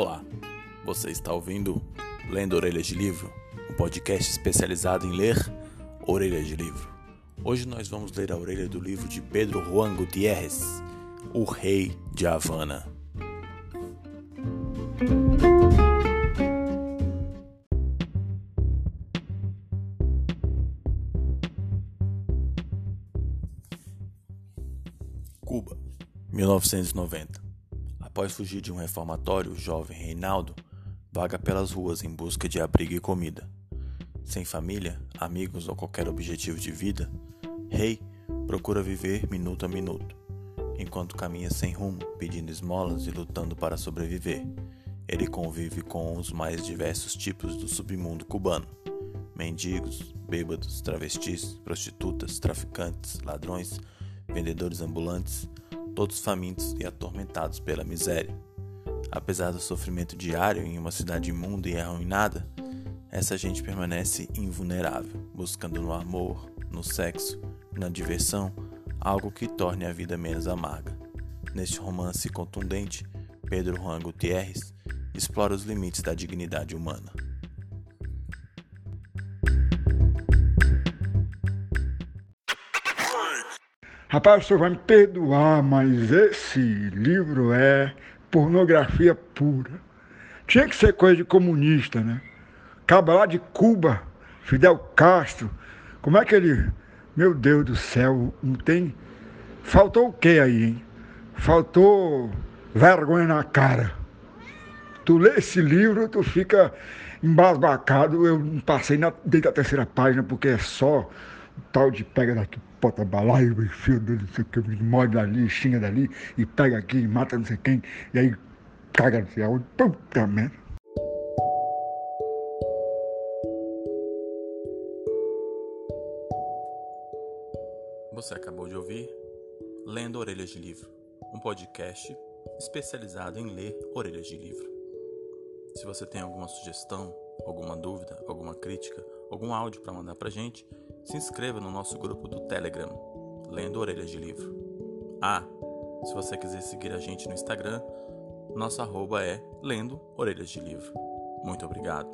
Olá, você está ouvindo Lendo Orelhas de Livro, um podcast especializado em ler orelhas de livro. Hoje nós vamos ler a orelha do livro de Pedro Juan Gutierrez, O Rei de Havana. Cuba, 1990. Após fugir de um reformatório, o jovem Reinaldo vaga pelas ruas em busca de abrigo e comida. Sem família, amigos ou qualquer objetivo de vida, Rei procura viver minuto a minuto, enquanto caminha sem rumo, pedindo esmolas e lutando para sobreviver. Ele convive com os mais diversos tipos do submundo cubano: mendigos, bêbados, travestis, prostitutas, traficantes, ladrões, vendedores ambulantes, todos famintos e atormentados pela miséria. Apesar do sofrimento diário em uma cidade imunda e arruinada, essa gente permanece invulnerável, buscando no amor, no sexo na diversão algo que torne a vida menos amarga. Neste romance contundente, Pedro Juan Gutierrez explora os limites da dignidade humana. Rapaz, o senhor vai me perdoar, mas esse livro é pornografia pura. Tinha que ser coisa de comunista, né? Caba lá de Cuba, Fidel Castro. Como é que ele. Meu Deus do céu, não tem. Faltou o que aí, hein? Faltou vergonha na cara. Tu lê esse livro, tu fica embasbacado. Eu não passei na, desde a terceira página, porque é só tal de pega daqui, bota balaio, enfia não sei o que, morde dali, xinga dali, e pega aqui, mata não sei quem, e aí caga não sei aonde, puta merda. Você acabou de ouvir Lendo Orelhas de Livro, um podcast especializado em ler orelhas de livro. Se você tem alguma sugestão, alguma dúvida, alguma crítica, algum áudio para mandar para gente, se inscreva no nosso grupo do Telegram, Lendo Orelhas de Livro. Ah, se você quiser seguir a gente no Instagram, nosso arroba é Lendo Orelhas de Livro. Muito obrigado.